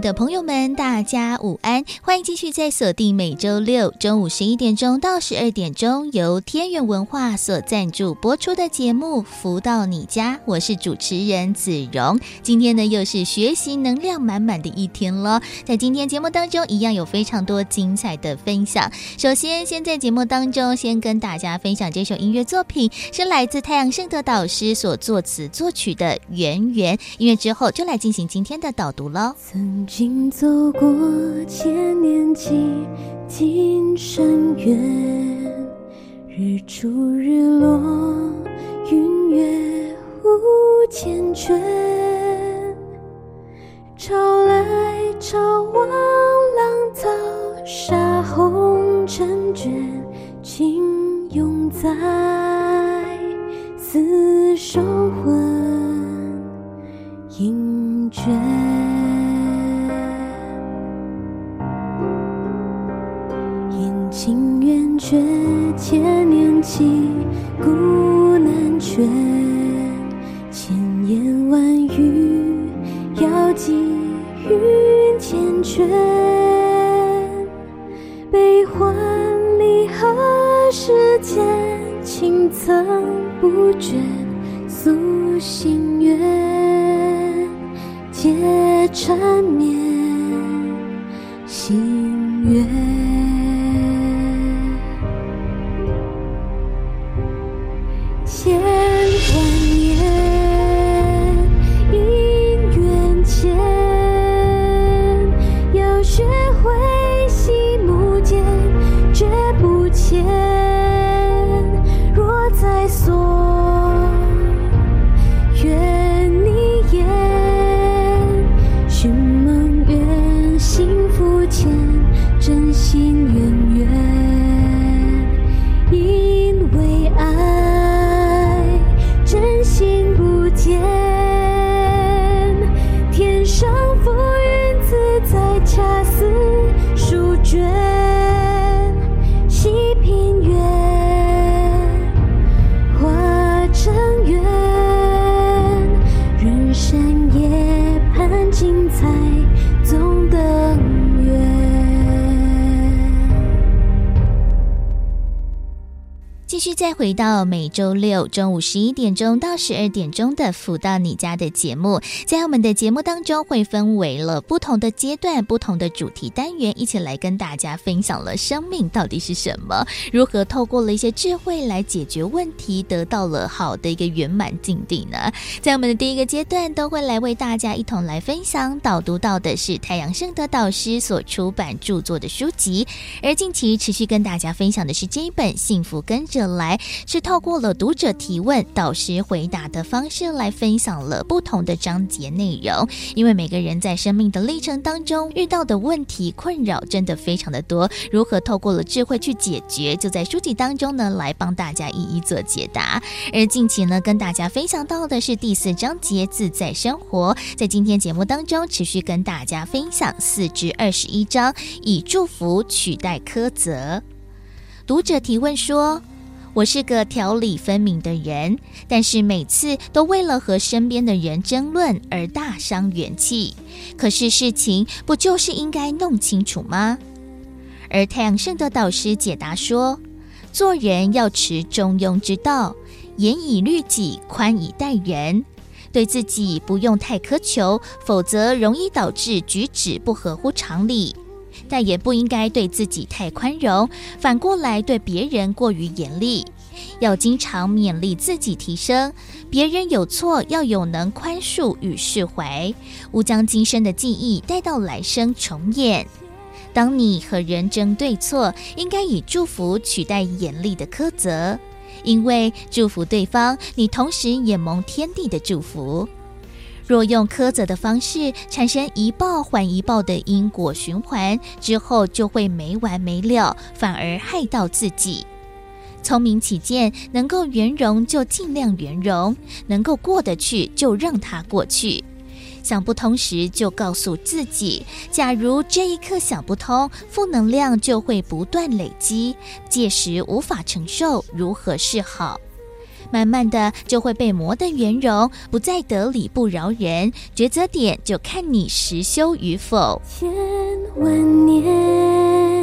的朋友们，大家午安！欢迎继续在锁定每周六中午十一点钟到十二点钟由天元文化所赞助播出的节目《福到你家》，我是主持人子荣。今天呢，又是学习能量满满的一天了。在今天节目当中，一样有非常多精彩的分享。首先，先在节目当中先跟大家分享这首音乐作品，是来自太阳盛德导师所作词作曲的《圆圆》。音乐之后，就来进行今天的导读喽。经走过千年几今深渊，日出日落，云月无缱绻，潮来潮往，浪淘沙红尘卷，情永在，厮守魂萦诀。情圆缺，千年契，古难全。千言万语，要寄云缱绻。悲欢离合世间，情曾不倦。诉心愿，皆缠绵回到每周六中午十一点钟到十二点钟的“福到你家”的节目，在我们的节目当中会分为了不同的阶段、不同的主题单元，一起来跟大家分享了生命到底是什么，如何透过了一些智慧来解决问题，得到了好的一个圆满境地呢？在我们的第一个阶段，都会来为大家一同来分享导读到的是太阳圣德导师所出版著作的书籍，而近期持续跟大家分享的是这一本《幸福跟着来》。是透过了读者提问、导师回答的方式来分享了不同的章节内容。因为每个人在生命的历程当中遇到的问题困扰真的非常的多，如何透过了智慧去解决，就在书籍当中呢来帮大家一一做解答。而近期呢跟大家分享到的是第四章节自在生活，在今天节目当中持续跟大家分享四至二十一章，以祝福取代苛责。读者提问说。我是个条理分明的人，但是每次都为了和身边的人争论而大伤元气。可是事情不就是应该弄清楚吗？而太阳圣德导师解答说：做人要持中庸之道，严以律己，宽以待人。对自己不用太苛求，否则容易导致举止不合乎常理。但也不应该对自己太宽容，反过来对别人过于严厉。要经常勉励自己提升，别人有错要有能宽恕与释怀，勿将今生的记忆带到来生重演。当你和人争对错，应该以祝福取代严厉的苛责，因为祝福对方，你同时也蒙天地的祝福。若用苛责的方式，产生一报还一报的因果循环，之后就会没完没了，反而害到自己。聪明起见，能够圆融就尽量圆融，能够过得去就让它过去。想不通时，就告诉自己：假如这一刻想不通，负能量就会不断累积，届时无法承受，如何是好？慢慢的就会被磨得圆融，不再得理不饶人。抉择点就看你实修与否。千万年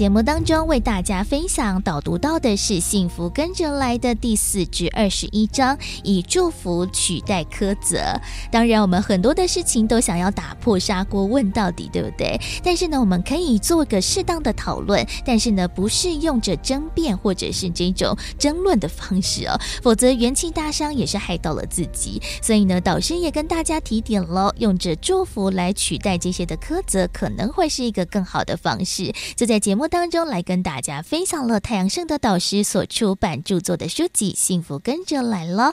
节目当中，为大家分享导读到的是《幸福跟着来的》第四至二十一章，以祝福取代苛责。当然，我们很多的事情都想要打破砂锅问到底，对不对？但是呢，我们可以做个适当的讨论，但是呢，不是用着争辩或者是这种争论的方式哦，否则元气大伤也是害到了自己。所以呢，导师也跟大家提点了，用着祝福来取代这些的苛责，可能会是一个更好的方式。就在节目当中来跟大家分享了太阳盛德导师所出版著作的书籍《幸福跟着来了》，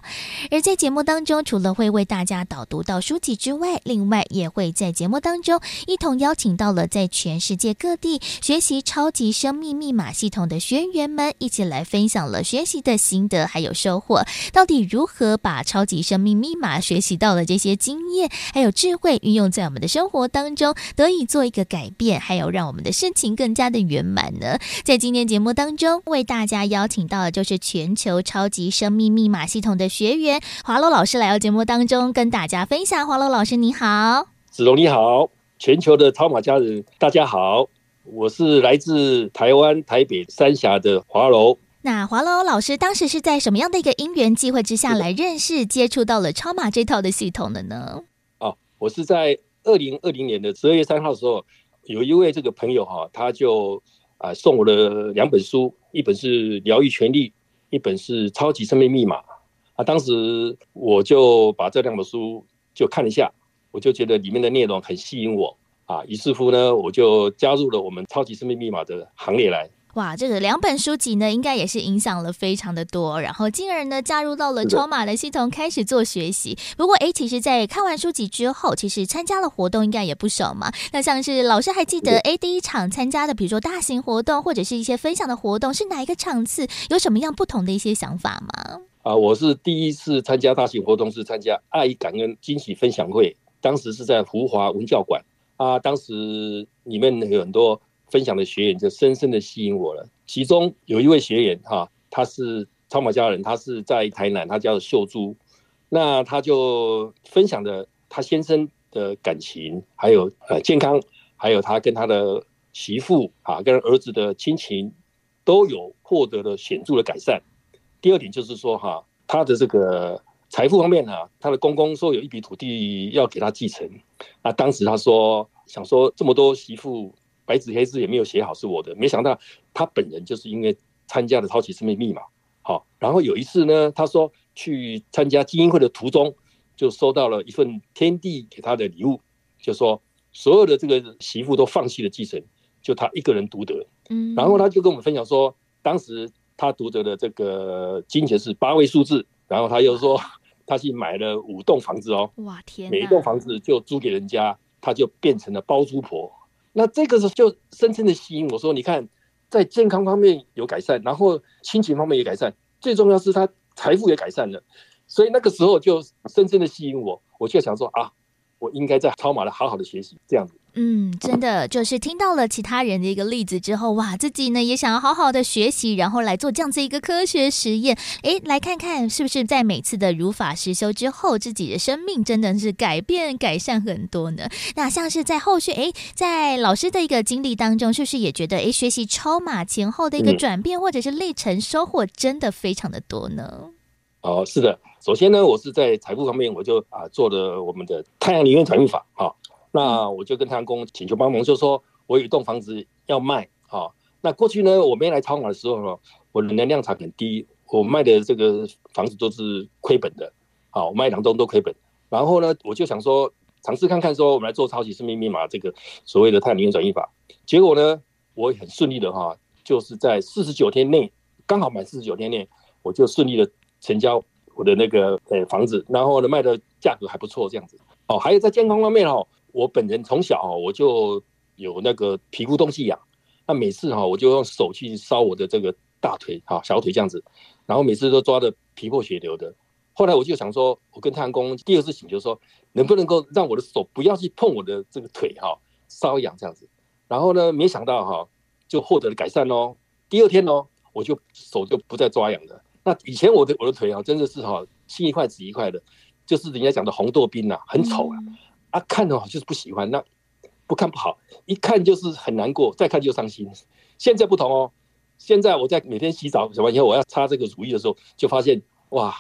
而在节目当中，除了会为大家导读到书籍之外，另外也会在节目当中一同邀请到了在全世界各地学习超级生命密码系统的学员们，一起来分享了学习的心得还有收获。到底如何把超级生命密码学习到的这些经验还有智慧运用在我们的生活当中，得以做一个改变，还有让我们的事情。更加的圆满呢。在今天节目当中，为大家邀请到的就是全球超级生命密码系统的学员华罗老师来到节目当中，跟大家分享。华罗老师你好，子龙你好，全球的超马家人大家好，我是来自台湾台北三峡的华罗。那华罗老师当时是在什么样的一个因缘际会之下来认识、接触到了超马这套的系统的呢？哦，我是在二零二零年的十二月三号的时候。有一位这个朋友哈，他就啊送我的两本书，一本是《疗愈权利》，一本是《超级生命密码》啊。当时我就把这两本书就看了一下，我就觉得里面的内容很吸引我啊，于是乎呢，我就加入了我们《超级生命密码》的行列来。哇，这个两本书籍呢，应该也是影响了非常的多，然后进而呢加入到了超马的系统，开始做学习。不过，哎，其实，在看完书籍之后，其实参加了活动应该也不少嘛。那像是老师还记得，哎，第一场参加的，比如说大型活动或者是一些分享的活动，是哪一个场次？有什么样不同的一些想法吗？啊，我是第一次参加大型活动，是参加爱感恩惊喜分享会，当时是在福华文教馆啊，当时里面有很多。分享的学员就深深的吸引我了。其中有一位学员哈，他是超码家人，他是在台南，他叫秀珠。那他就分享的他先生的感情，还有呃健康，还有他跟他的媳妇啊，跟儿子的亲情都有获得了显著的改善。第二点就是说哈，他的这个财富方面啊，他的公公说有一笔土地要给他继承。那当时他说想说这么多媳妇。白纸黑字也没有写好是我的，没想到他本人就是因为参加了超级生命密码，好，然后有一次呢，他说去参加精英会的途中，就收到了一份天地给他的礼物，就说所有的这个媳妇都放弃了继承，就他一个人独得，嗯，然后他就跟我们分享说，当时他独得的这个金钱是八位数字，然后他又说他去买了五栋房子哦，哇天，每一栋房子就租给人家，他就变成了包租婆。那这个是就深深的吸引我说，你看，在健康方面有改善，然后心情方面也改善，最重要是他财富也改善了，所以那个时候就深深的吸引我，我就想说啊，我应该在超马的好好的学习这样子。嗯，真的就是听到了其他人的一个例子之后，哇，自己呢也想要好好的学习，然后来做这样子一个科学实验，诶，来看看是不是在每次的如法实修之后，自己的生命真的是改变改善很多呢？那像是在后续，诶，在老师的一个经历当中，是不是也觉得，诶，学习超马前后的一个转变或者是历程收获真的非常的多呢？哦，是的，首先呢，我是在财富方面，我就啊做了我们的太阳能源转运法啊。那我就跟太阳宫请求帮忙，就说我有一栋房子要卖啊。那过去呢，我没来超马的时候呢，我的能量场很低，我卖的这个房子都是亏本的。好，我卖两栋都亏本。然后呢，我就想说尝试看看，说我们来做超级生命密码这个所谓的太阳能源转移法。结果呢，我也很顺利的哈，就是在四十九天内，刚好满四十九天内，我就顺利的成交我的那个呃房子，然后呢卖的价格还不错，这样子。哦，还有在健康方面哦，我本人从小我就有那个皮肤东西痒，那每次哈我就用手去烧我的这个大腿哈小腿这样子，然后每次都抓的皮破血流的。后来我就想说，我跟太阳宫第二次请求说，能不能够让我的手不要去碰我的这个腿哈瘙痒这样子。然后呢，没想到哈就获得了改善哦。第二天哦，我就手就不再抓痒了。那以前我的我的腿啊，真的是哈青一块紫一块的，就是人家讲的红豆冰呐，很丑啊。啊，看的话就是不喜欢，那不看不好，一看就是很难过，再看就伤心。现在不同哦，现在我在每天洗澡洗完以后，我要擦这个乳液的时候，就发现哇，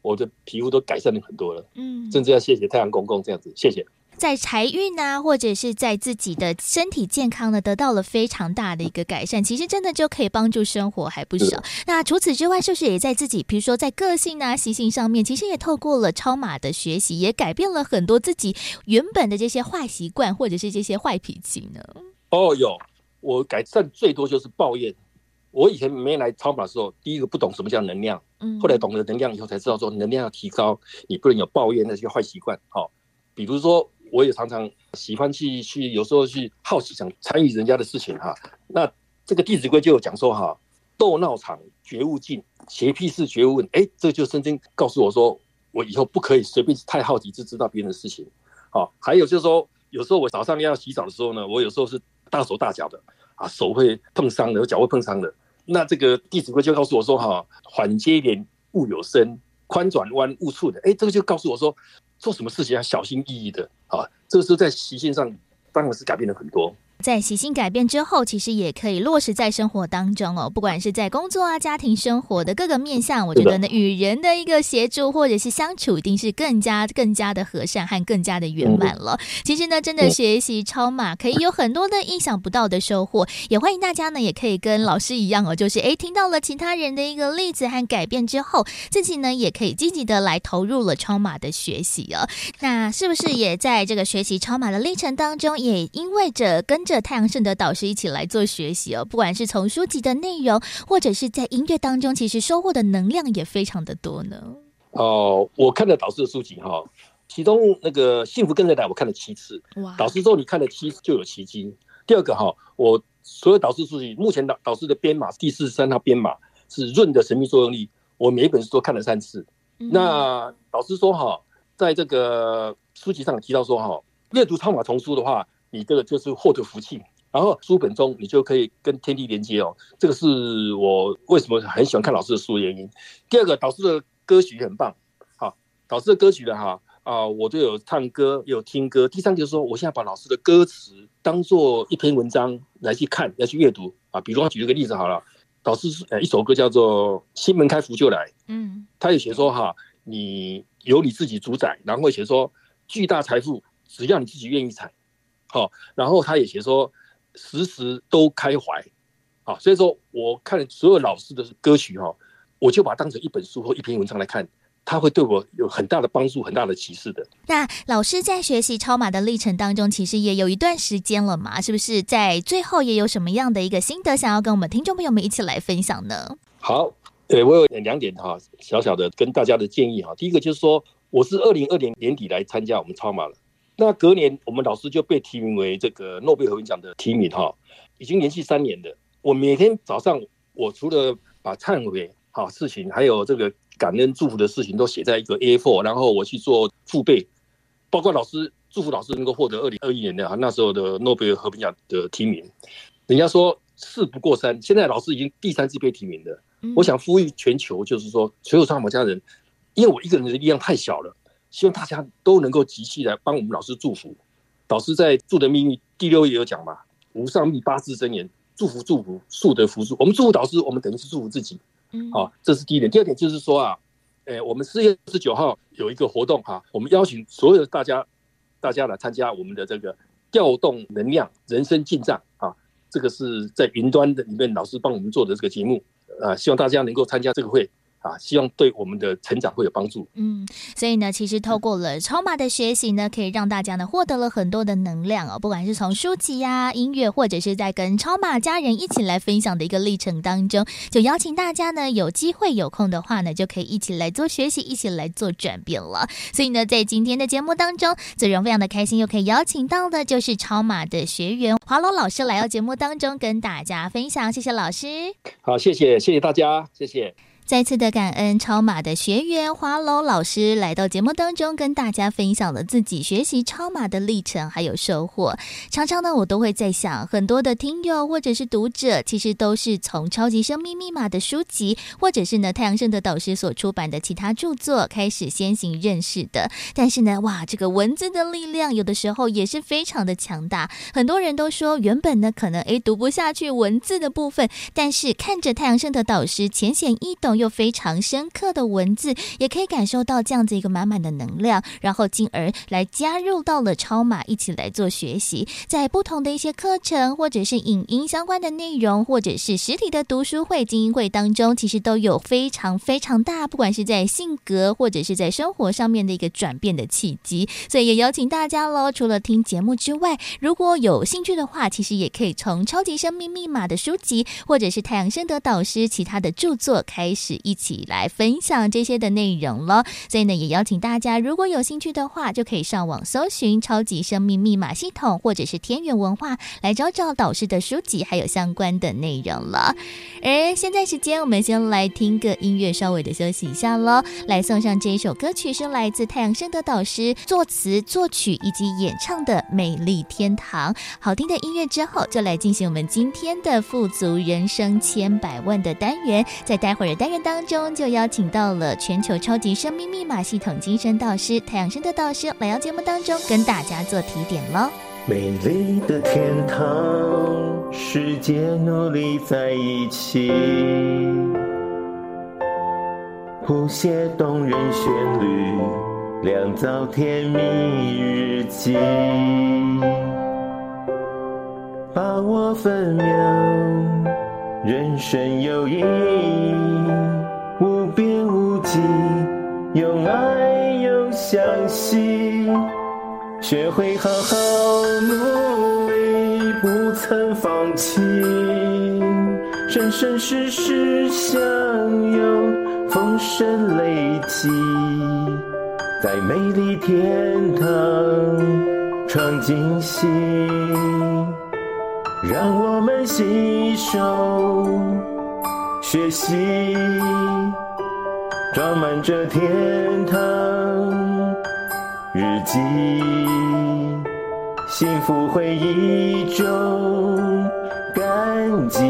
我的皮肤都改善了很多了。嗯，甚至要谢谢太阳公公这样子，谢谢。在财运啊，或者是在自己的身体健康呢，得到了非常大的一个改善。其实真的就可以帮助生活还不少。那除此之外，是不是也在自己，比如说在个性啊、习性上面，其实也透过了超马的学习，也改变了很多自己原本的这些坏习惯，或者是这些坏脾气呢？哦，有，我改善最多就是抱怨。我以前没来超马的时候，第一个不懂什么叫能量，嗯，后来懂了能量以后才知道说能量要提高，你不能有抱怨那些坏习惯。好，比如说。我也常常喜欢去去，有时候去好奇想参与人家的事情哈。那这个《弟子规》就有讲说哈，斗闹场觉悟尽，邪僻事绝勿问。哎，这就深深告诉我说，我以后不可以随便太好奇，就知道别人的事情。好，还有就是说，有时候我早上要洗澡的时候呢，我有时候是大手大脚的啊，手会碰伤的，脚会碰伤的。那这个《弟子规》就告诉我说哈，缓接点勿有声，宽转弯勿触的。哎，这个就告诉我说。做什么事情要小心翼翼的啊！这个是在习性上，当然是改变了很多。在习性改变之后，其实也可以落实在生活当中哦。不管是在工作啊、家庭生活的各个面向，我觉得呢，与人的一个协助或者是相处，一定是更加、更加的和善和更加的圆满了。其实呢，真的学习超马可以有很多的意想不到的收获。也欢迎大家呢，也可以跟老师一样哦，就是诶，听到了其他人的一个例子和改变之后，自己呢也可以积极的来投入了超马的学习哦。那是不是也在这个学习超马的历程当中，也因为着跟着太阳盛德导师一起来做学习哦，不管是从书籍的内容，或者是在音乐当中，其实收获的能量也非常的多呢。哦，我看了导师的书籍哈，其中那个幸福跟着来，我看了七次。哇！导师说你看了七次就有奇迹。第二个哈，我所有导师书籍，目前导导师的编码第四十三套编码是润的神秘作用力，我每一本书都看了三次。嗯、那导师说哈，在这个书籍上提到说哈，阅读超马丛书的话。你这个就是获得福气，然后书本中你就可以跟天地连接哦。这个是我为什么很喜欢看老师的书的原因。第二个，导师的歌曲很棒，好，导师的歌曲的哈啊，我都有唱歌，有听歌。第三个就是说，我现在把老师的歌词当做一篇文章来去看，来去阅读啊。比如说举一个例子好了，导师呃一首歌叫做《心门开福就来》，嗯，他也写说哈，你由你自己主宰，然后写说巨大财富只要你自己愿意采。好，然后他也写说，时时都开怀，好，所以说我看所有老师的歌曲哈，我就把它当成一本书或一篇文章来看，他会对我有很大的帮助，很大的启示的。那老师在学习超马的历程当中，其实也有一段时间了嘛，是不是？在最后也有什么样的一个心得，想要跟我们听众朋友们一起来分享呢？好，对，我有两点哈，小小的跟大家的建议哈。第一个就是说，我是二零二零年底来参加我们超马了。那隔年，我们老师就被提名为这个诺贝尔和平奖的提名哈，已经连续三年了。我每天早上，我除了把忏悔哈事情，还有这个感恩祝福的事情都写在一个 A4，然后我去做复背，包括老师祝福老师能够获得二零二一年的哈那时候的诺贝尔和平奖的提名。人家说事不过三，现在老师已经第三次被提名了。我想呼吁全球，就是说所有超码家人，因为我一个人的力量太小了。希望大家都能够集气来帮我们老师祝福。导师在《住的秘密》第六页有讲嘛，无上密八字真言，祝福祝福，速得福助。我们祝福导师，我们等于是祝福自己。嗯，好，这是第一点。第二点就是说啊，呃，我们四月十九号有一个活动哈，我们邀请所有的大家，大家来参加我们的这个调动能量人生进账啊，这个是在云端的里面老师帮我们做的这个节目，啊，希望大家能够参加这个会。啊，希望对我们的成长会有帮助。嗯，所以呢，其实透过了超马的学习呢，可以让大家呢获得了很多的能量哦。不管是从书籍呀、啊、音乐，或者是在跟超马家人一起来分享的一个历程当中，就邀请大家呢有机会有空的话呢，就可以一起来做学习，一起来做转变了。所以呢，在今天的节目当中，子荣非常的开心，又可以邀请到的就是超马的学员华龙老师来到节目当中跟大家分享。谢谢老师。好，谢谢，谢谢大家，谢谢。再次的感恩超马的学员华楼老师来到节目当中，跟大家分享了自己学习超马的历程还有收获。常常呢，我都会在想，很多的听友或者是读者，其实都是从《超级生命密码》的书籍，或者是呢太阳盛德导师所出版的其他著作开始先行认识的。但是呢，哇，这个文字的力量有的时候也是非常的强大。很多人都说，原本呢可能诶读不下去文字的部分，但是看着太阳盛德导师浅显易懂。又非常深刻的文字，也可以感受到这样子一个满满的能量，然后进而来加入到了超马，一起来做学习，在不同的一些课程或者是影音相关的内容，或者是实体的读书会、精英会当中，其实都有非常非常大，不管是在性格或者是在生活上面的一个转变的契机。所以也邀请大家喽，除了听节目之外，如果有兴趣的话，其实也可以从《超级生命密码》的书籍，或者是太阳盛德导师其他的著作开始。是一起来分享这些的内容了，所以呢，也邀请大家，如果有兴趣的话，就可以上网搜寻“超级生命密码系统”或者是天元文化，来找找导师的书籍，还有相关的内容了。而现在时间，我们先来听个音乐，稍微的休息一下喽。来送上这一首歌曲，是来自太阳升的导师作词、作曲以及演唱的《美丽天堂》。好听的音乐之后，就来进行我们今天的富足人生千百万的单元。在待会儿的单元。当中就邀请到了全球超级生命密码系统精神导师太阳盛德导师来到节目当中，跟大家做提点喽。美丽的天堂，世界努力在一起，谱写动人旋律，酿造甜蜜日记，把握分秒，人生有意义。无边无际，有爱有相信，学会好好努力，不曾放弃，生生世世相拥，风声雷起，在美丽天堂创惊喜，让我们携手。学习装满着天堂日记，幸福回忆中感激。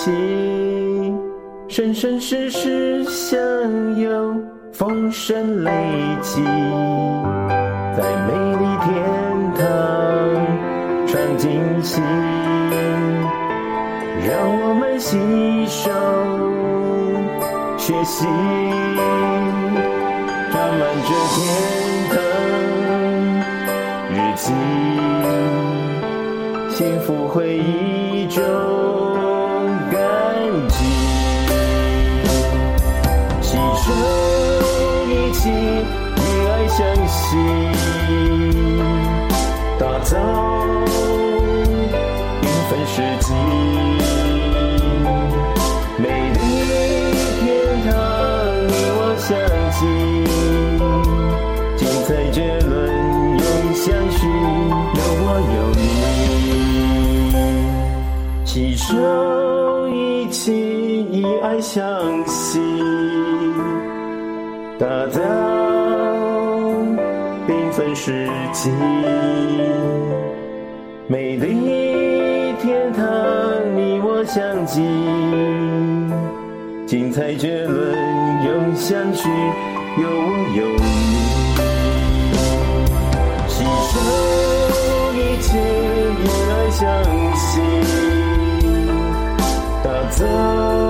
放弃，生生世世相拥，风声雷起，在美丽天堂创惊喜，让我们携手学习，装满着天堂日记。幸福回忆中以爱相惜，打造缤纷世纪，美丽天堂你我相近，精彩绝伦永相续，有我有你。携手一起，以爱相惜。打造缤纷世纪，美丽天堂，你我相继，精彩绝伦永相续，有我有你，携手一切以爱相系，打造。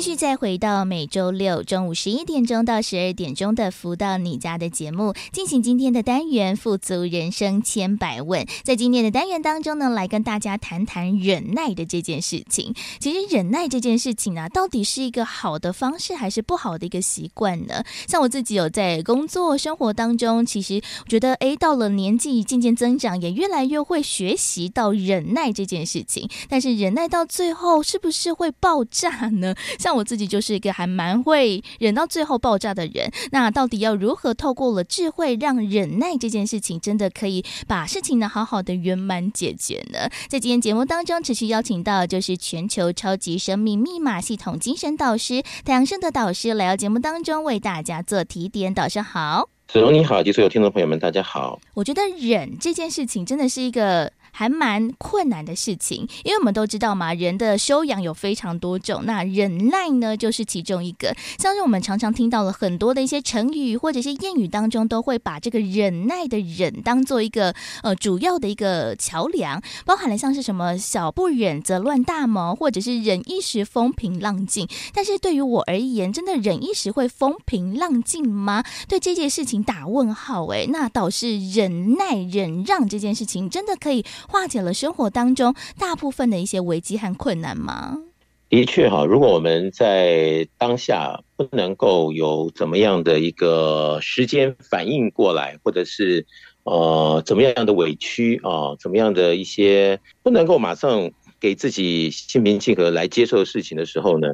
继续再回到每周六中午十一点钟到十二点钟的《福到你家》的节目，进行今天的单元“富足人生千百问”。在今天的单元当中呢，来跟大家谈谈忍耐的这件事情。其实忍耐这件事情啊，到底是一个好的方式，还是不好的一个习惯呢？像我自己有在工作生活当中，其实我觉得，哎，到了年纪渐渐增长，也越来越会学习到忍耐这件事情。但是忍耐到最后，是不是会爆炸呢？像我自己就是一个还蛮会忍到最后爆炸的人，那到底要如何透过了智慧，让忍耐这件事情真的可以把事情呢好好的圆满解决呢？在今天节目当中，持续邀请到就是全球超级生命密码系统精神导师太阳盛的导师来到节目当中为大家做提点。导师好，子荣你好，及所有听众朋友们，大家好。我觉得忍这件事情真的是一个。还蛮困难的事情，因为我们都知道嘛，人的修养有非常多种，那忍耐呢就是其中一个。像是我们常常听到了很多的一些成语或者是谚语当中，都会把这个忍耐的忍当做一个呃主要的一个桥梁，包含了像是什么小不忍则乱大谋，或者是忍一时风平浪静。但是对于我而言，真的忍一时会风平浪静吗？对这件事情打问号诶，那倒是忍耐忍让这件事情真的可以。化解了生活当中大部分的一些危机和困难吗？的确哈，如果我们在当下不能够有怎么样的一个时间反应过来，或者是呃怎么样的委屈啊、怎么样的一些不能够马上给自己心平气和来接受事情的时候呢？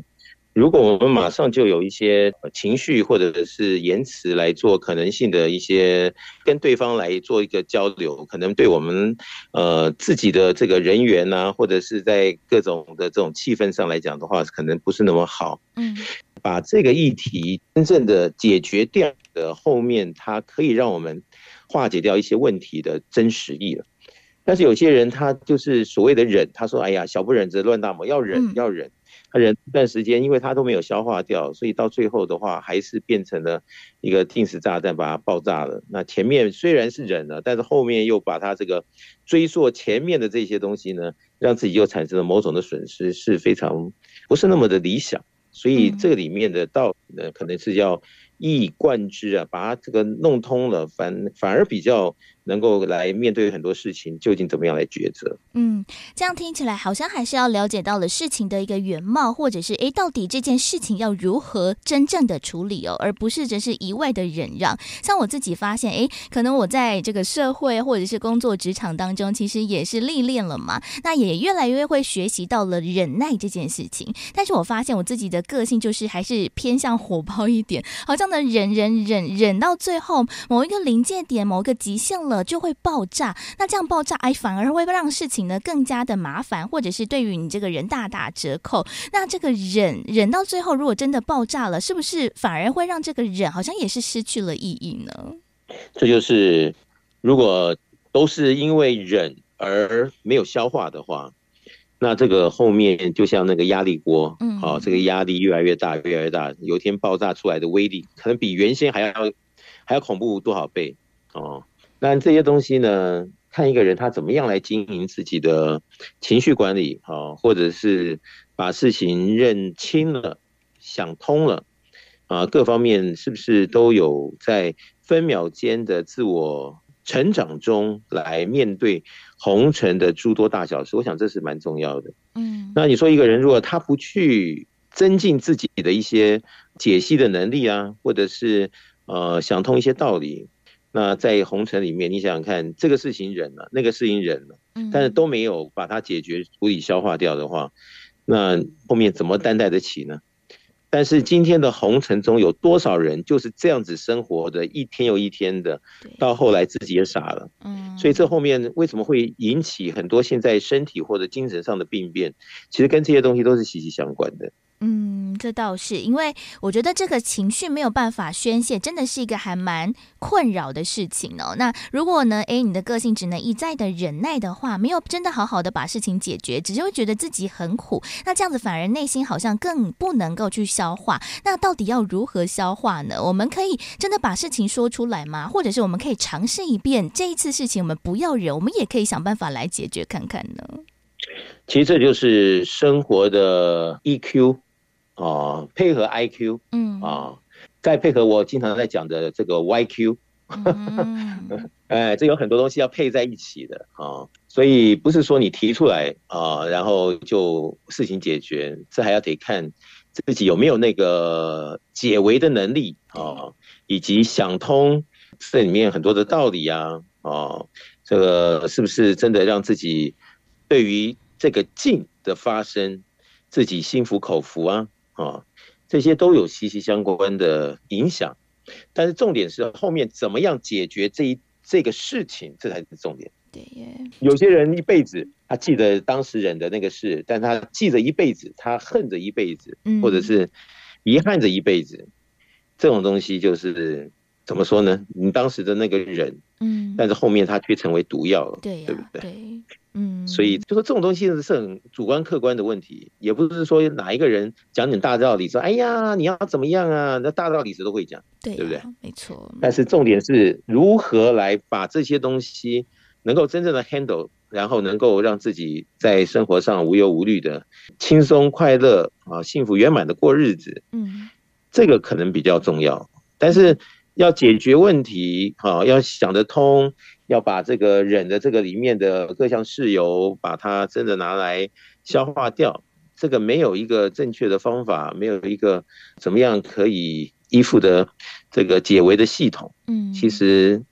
如果我们马上就有一些情绪或者是言辞来做可能性的一些跟对方来做一个交流，可能对我们呃自己的这个人缘呐，或者是在各种的这种气氛上来讲的话，可能不是那么好。嗯，把这个议题真正的解决掉的后面，它可以让我们化解掉一些问题的真实意了。但是有些人他就是所谓的忍，他说：“哎呀，小不忍则乱大谋，要忍要忍。”他忍一段时间，因为他都没有消化掉，所以到最后的话，还是变成了一个定时炸弹，把它爆炸了。那前面虽然是忍了，但是后面又把他这个追溯前面的这些东西呢，让自己又产生了某种的损失，是非常不是那么的理想。所以这个里面的道理呢，可能是要一以贯之啊，把它这个弄通了，反反而比较。能够来面对很多事情，究竟怎么样来抉择？嗯，这样听起来好像还是要了解到了事情的一个原貌，或者是诶，到底这件事情要如何真正的处理哦，而不是只是一味的忍让。像我自己发现，诶，可能我在这个社会或者是工作职场当中，其实也是历练了嘛，那也越来越会学习到了忍耐这件事情。但是我发现我自己的个性就是还是偏向火爆一点，好像呢忍忍忍忍到最后某一个临界点，某一个极限了。就会爆炸，那这样爆炸，哎，反而会让事情呢更加的麻烦，或者是对于你这个人大打折扣。那这个忍忍到最后，如果真的爆炸了，是不是反而会让这个忍好像也是失去了意义呢？这就是如果都是因为忍而没有消化的话，那这个后面就像那个压力锅，嗯，好，这个压力越来越大，越来越大，有一天爆炸出来的威力，可能比原先还要还要恐怖多少倍哦。但这些东西呢，看一个人他怎么样来经营自己的情绪管理，啊，或者是把事情认清了、想通了，啊，各方面是不是都有在分秒间的自我成长中来面对红尘的诸多大小事，我想这是蛮重要的。嗯，那你说一个人如果他不去增进自己的一些解析的能力啊，或者是呃想通一些道理，那在红尘里面，你想想看，这个事情忍了，那个事情忍了，但是都没有把它解决、处理、消化掉的话，那后面怎么担待得起呢？但是今天的红尘中有多少人就是这样子生活的，一天又一天的，到后来自己也傻了。嗯，所以这后面为什么会引起很多现在身体或者精神上的病变？其实跟这些东西都是息息相关的。嗯，这倒是，因为我觉得这个情绪没有办法宣泄，真的是一个还蛮困扰的事情哦。那如果呢，诶，你的个性只能一再的忍耐的话，没有真的好好的把事情解决，只是会觉得自己很苦，那这样子反而内心好像更不能够去消化。那到底要如何消化呢？我们可以真的把事情说出来吗？或者是我们可以尝试一遍，这一次事情我们不要忍，我们也可以想办法来解决看看呢？其实这就是生活的 EQ。哦，配合 IQ，嗯啊，再配合我经常在讲的这个 YQ，嗯、哎，这有很多东西要配在一起的啊，所以不是说你提出来啊，然后就事情解决，这还要得看自己有没有那个解围的能力啊，以及想通这里面很多的道理啊，啊，这个是不是真的让自己对于这个境的发生，自己心服口服啊？啊，这些都有息息相关的影响，但是重点是后面怎么样解决这一这个事情，这才是重点。对耶，有些人一辈子他记得当时忍的那个事，但他记着一辈子，他恨着一辈子，或者是遗憾着一辈子，这种东西就是怎么说呢？你当时的那个忍，嗯，但是后面他却成为毒药了，对，对不对？对。嗯，所以就说这种东西是很主观客观的问题，也不是说哪一个人讲点大道理说，哎呀，你要怎么样啊？那大道理谁都会讲，对，对不对？没错。但是重点是如何来把这些东西能够真正的 handle，然后能够让自己在生活上无忧无虑的轻松快乐啊，幸福圆满的过日子。嗯，这个可能比较重要。但是要解决问题，哈，要想得通。要把这个忍的这个里面的各项事由，把它真的拿来消化掉，这个没有一个正确的方法，没有一个怎么样可以依附的这个解围的系统。嗯，其实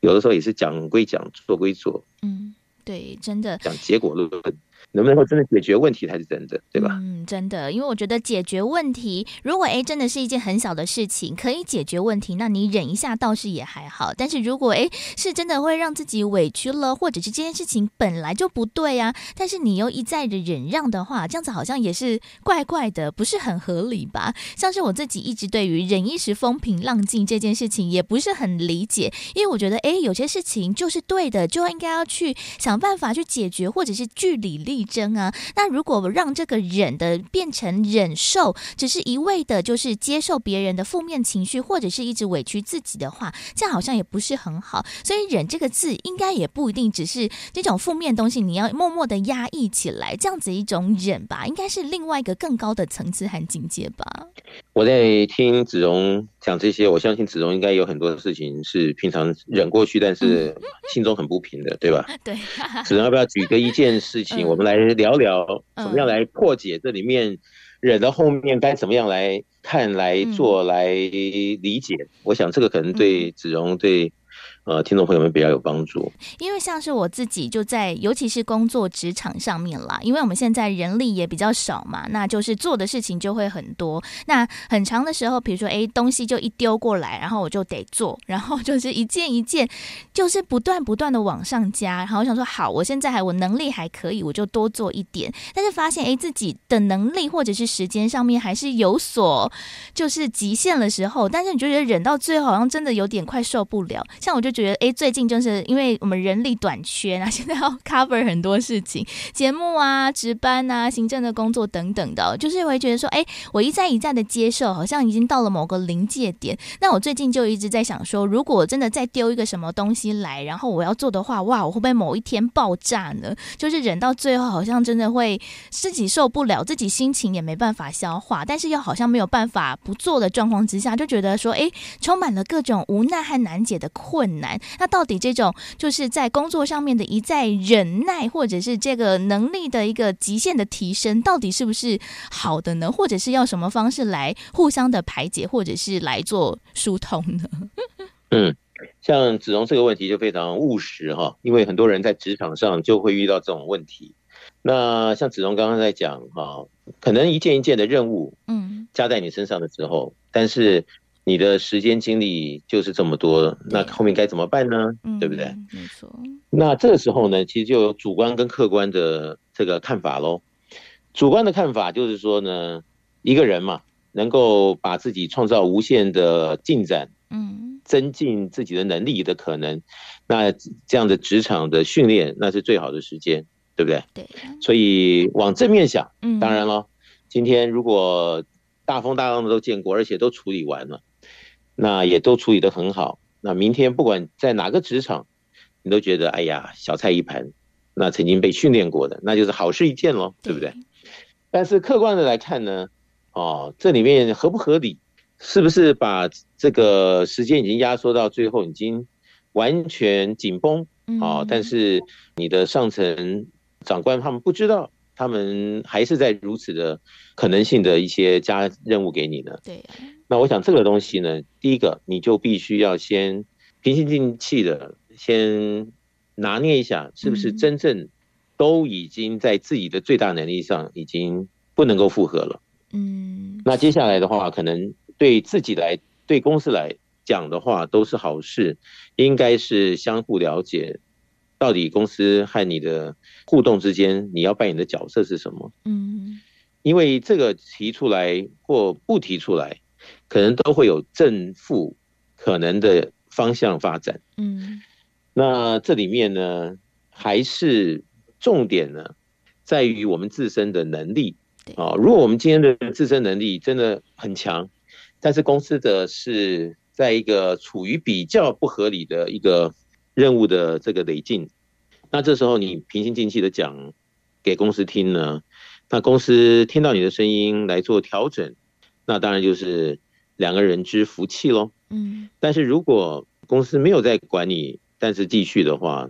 有的时候也是讲归讲，做归做。嗯，对，真的讲结果论。能不能够真的解决问题才是真的，对吧？嗯，真的，因为我觉得解决问题，如果诶真的是一件很小的事情，可以解决问题，那你忍一下倒是也还好。但是如果诶是真的会让自己委屈了，或者是这件事情本来就不对啊，但是你又一再的忍让的话，这样子好像也是怪怪的，不是很合理吧？像是我自己一直对于忍一时风平浪静这件事情也不是很理解，因为我觉得诶有些事情就是对的，就应该要去想办法去解决，或者是据理力力争啊！那如果让这个忍的变成忍受，只是一味的，就是接受别人的负面情绪，或者是一直委屈自己的话，这样好像也不是很好。所以“忍”这个字，应该也不一定只是这种负面东西，你要默默的压抑起来，这样子一种忍吧，应该是另外一个更高的层次和境界吧。我在听子荣讲这些，我相信子荣应该有很多的事情是平常忍过去，但是心中很不平的，对吧？对。子荣要不要举个一件事情，我们来聊聊，怎么样来破解这里面忍到后面该怎么样来看、来做、来理解？我想这个可能对子荣对。呃，听众朋友们比较有帮助，因为像是我自己就在，尤其是工作职场上面啦，因为我们现在人力也比较少嘛，那就是做的事情就会很多。那很长的时候，比如说，哎，东西就一丢过来，然后我就得做，然后 就是一件一件，就是不断不断的往上加。然后我想说，好，我现在还我能力还可以，我就多做一点。但是发现，哎，自己的能力或者是时间上面还是有所就是极限的时候，但是你就觉得忍到最后，好像真的有点快受不了。像我就。觉得哎，最近就是因为我们人力短缺，啊现在要 cover 很多事情，节目啊、值班啊、行政的工作等等的，就是会觉得说，哎，我一再一再的接受，好像已经到了某个临界点。那我最近就一直在想说，如果真的再丢一个什么东西来，然后我要做的话，哇，我会不会某一天爆炸呢？就是忍到最后，好像真的会自己受不了，自己心情也没办法消化，但是又好像没有办法不做的状况之下，就觉得说，哎，充满了各种无奈和难解的困难。难。那到底这种就是在工作上面的一再忍耐，或者是这个能力的一个极限的提升，到底是不是好的呢？或者是要什么方式来互相的排解，或者是来做疏通呢？嗯，像子荣这个问题就非常务实哈，因为很多人在职场上就会遇到这种问题。那像子荣刚刚在讲哈，可能一件一件的任务，嗯，加在你身上的时候，但是你的时间精力就是这么多，那后面该怎么办呢？对不对？没错。那这个时候呢，其实就有主观跟客观的这个看法喽。主观的看法就是说呢，一个人嘛，能够把自己创造无限的进展，嗯，增进自己的能力的可能，那这样的职场的训练，那是最好的时间。对不对？对，所以往正面想，嗯，当然了，今天如果大风大浪的都见过，而且都处理完了，那也都处理得很好。那明天不管在哪个职场，你都觉得哎呀，小菜一盘，那曾经被训练过的，那就是好事一件喽，对不对？但是客观的来看呢，哦，这里面合不合理？是不是把这个时间已经压缩到最后，已经完全紧绷？哦，但是你的上层。长官他们不知道，他们还是在如此的可能性的一些加任务给你呢。对，那我想这个东西呢，第一个你就必须要先平心静气的先拿捏一下，是不是真正都已经在自己的最大能力上已经不能够负荷了。嗯，那接下来的话，可能对自己来、对公司来讲的话，都是好事，应该是相互了解。到底公司和你的互动之间，你要扮演的角色是什么？嗯，因为这个提出来或不提出来，可能都会有正负可能的方向发展。嗯，那这里面呢，还是重点呢，在于我们自身的能力。啊，如果我们今天的自身能力真的很强，但是公司的是在一个处于比较不合理的一个。任务的这个累进，那这时候你平心静气的讲给公司听呢，那公司听到你的声音来做调整，那当然就是两个人之福气喽。嗯，但是如果公司没有在管你，但是继续的话，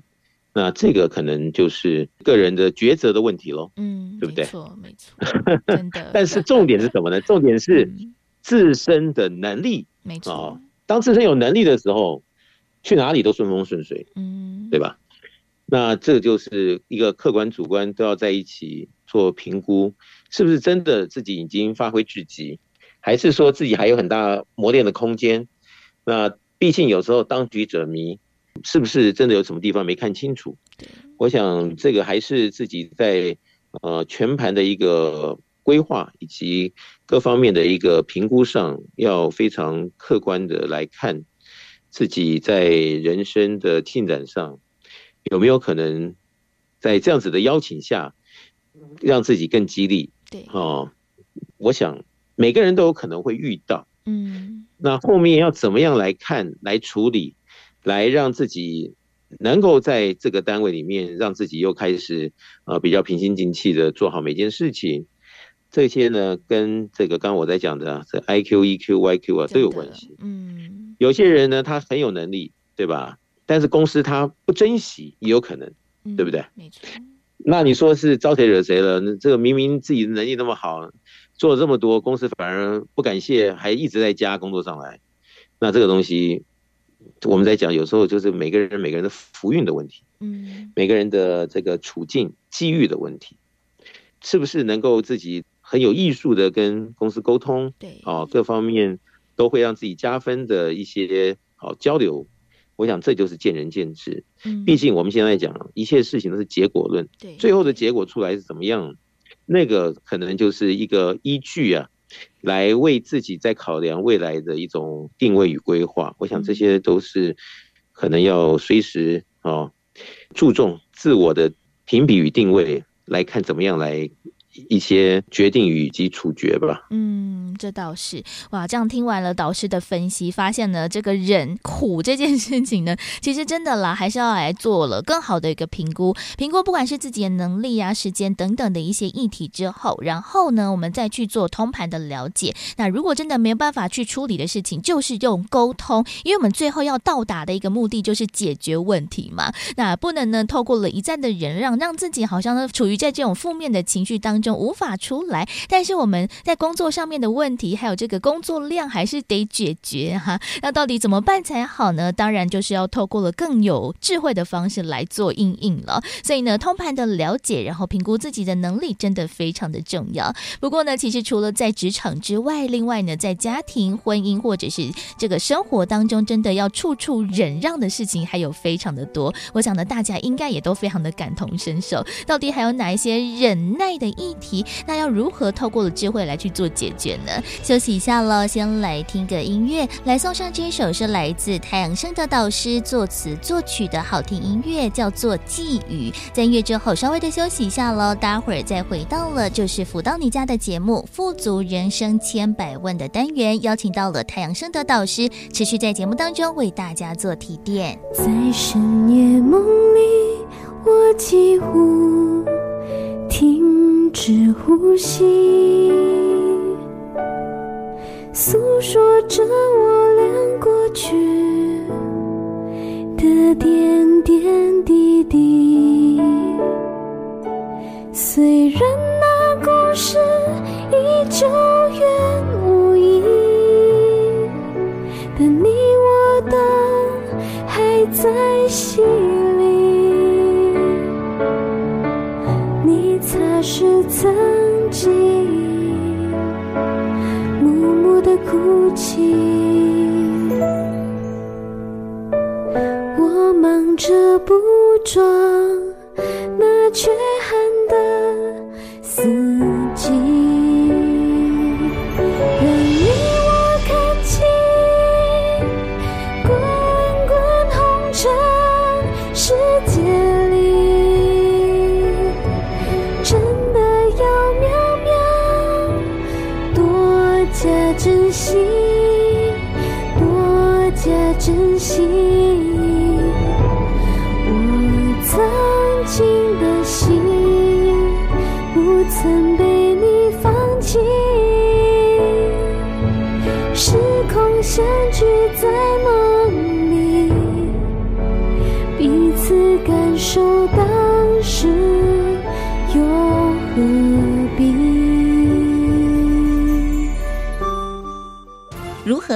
那这个可能就是个人的抉择的问题喽。嗯，对不对？没错，没错，真的。但是重点是什么呢？重点是自身的能力。没错，当自身有能力的时候。去哪里都顺风顺水，嗯，对吧？那这就是一个客观主观都要在一起做评估，是不是真的自己已经发挥至极，还是说自己还有很大磨练的空间？那毕竟有时候当局者迷，是不是真的有什么地方没看清楚？我想这个还是自己在呃全盘的一个规划以及各方面的一个评估上，要非常客观的来看。自己在人生的进展上，有没有可能在这样子的邀请下，让自己更激励？对，哦，我想每个人都有可能会遇到。嗯，那后面要怎么样来看、来处理，来让自己能够在这个单位里面，让自己又开始呃比较平心静气的做好每件事情。这些呢，跟这个刚刚我在讲的这 I Q、E Q、Y Q 啊都有关系。嗯，有些人呢，他很有能力，对吧？但是公司他不珍惜，也有可能，对不对？没错。那你说是招谁惹谁了？那这个明明自己的能力那么好，做了这么多，公司反而不感谢，还一直在加工作上来。那这个东西，我们在讲，有时候就是每个人每个人的福运的问题，嗯，每个人的这个处境机遇的问题，是不是能够自己？很有艺术的跟公司沟通，对，哦，各方面都会让自己加分的一些好交流，我想这就是见仁见智。嗯，毕竟我们现在讲一切事情都是结果论，对，最后的结果出来是怎么样，那个可能就是一个依据啊，来为自己在考量未来的一种定位与规划。我想这些都是可能要随时哦注重自我的评比与定位，来看怎么样来。一些决定与及处决吧。嗯，这倒是哇。这样听完了导师的分析，发现呢，这个忍苦这件事情呢，其实真的啦，还是要来做了更好的一个评估。评估不管是自己的能力啊、时间等等的一些议题之后，然后呢，我们再去做通盘的了解。那如果真的没有办法去处理的事情，就是用沟通，因为我们最后要到达的一个目的就是解决问题嘛。那不能呢，透过了一再的忍让，让自己好像呢处于在这种负面的情绪当中。无法出来，但是我们在工作上面的问题，还有这个工作量，还是得解决哈。那到底怎么办才好呢？当然就是要透过了更有智慧的方式来做应应了。所以呢，通盘的了解，然后评估自己的能力，真的非常的重要。不过呢，其实除了在职场之外，另外呢，在家庭、婚姻或者是这个生活当中，真的要处处忍让的事情还有非常的多。我想呢，大家应该也都非常的感同身受。到底还有哪一些忍耐的意题，那要如何透过了智慧来去做解决呢？休息一下喽，先来听个音乐，来送上这首是来自太阳盛德导师作词作曲的好听音乐，叫做《寄语》。在音乐之后稍微的休息一下喽，待会儿再回到了就是福到你家的节目《富足人生千百万》的单元，邀请到了太阳盛德导师，持续在节目当中为大家做提点。在深夜梦里，我几乎停止呼吸，诉说着我俩过去的点点滴滴。虽然那故事已久远无忆，但你我都还在心里。那是曾经默默的哭泣，我忙着补妆那却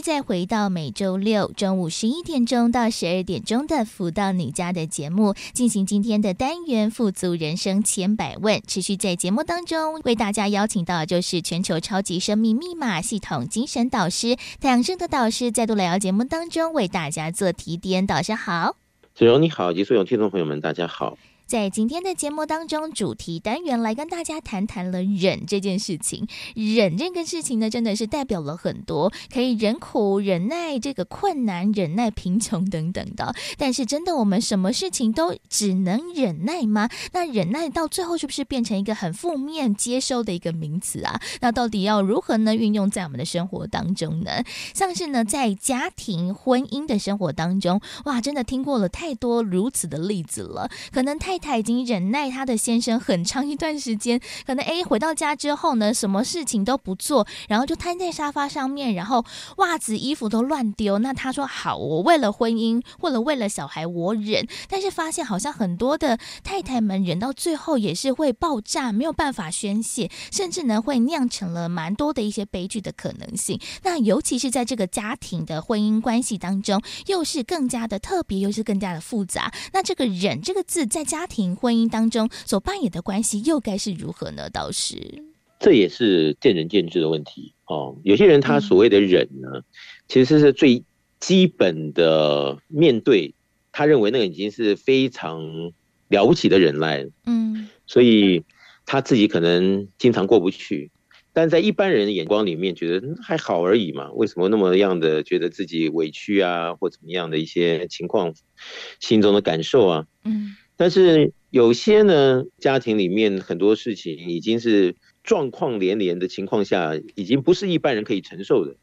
再回到每周六中午十一点钟到十二点钟的“福到你家”的节目，进行今天的单元“富足人生千百问”。持续在节目当中为大家邀请到就是全球超级生命密码系统精神导师太阳盛德导师，再度来到节目当中为大家做提点。导师好，子荣你好，以及所有听众朋友们，大家好。在今天的节目当中，主题单元来跟大家谈谈了忍这件事情。忍这个事情呢，真的是代表了很多，可以忍苦、忍耐这个困难、忍耐贫穷等等的。但是，真的我们什么事情都只能忍耐吗？那忍耐到最后是不是变成一个很负面接收的一个名词啊？那到底要如何呢运用在我们的生活当中呢？像是呢，在家庭婚姻的生活当中，哇，真的听过了太多如此的例子了，可能太。他已经忍耐她的先生很长一段时间，可能 A 回到家之后呢，什么事情都不做，然后就瘫在沙发上面，然后袜子、衣服都乱丢。那她说：“好，我为了婚姻，或者为了小孩，我忍。”但是发现好像很多的太太们忍到最后也是会爆炸，没有办法宣泄，甚至呢会酿成了蛮多的一些悲剧的可能性。那尤其是在这个家庭的婚姻关系当中，又是更加的特别，又是更加的复杂。那这个“忍”这个字在家庭婚姻当中所扮演的关系又该是如何呢？倒是，这也是见仁见智的问题哦。有些人他所谓的忍呢，嗯、其实是最基本的面对他认为那个已经是非常了不起的忍耐了，嗯，所以他自己可能经常过不去。但在一般人的眼光里面，觉得还好而已嘛，为什么那么样的觉得自己委屈啊，或怎么样的一些情况，心中的感受啊，嗯，但是有些呢，家庭里面很多事情已经是状况连连的情况下，已经不是一般人可以承受的。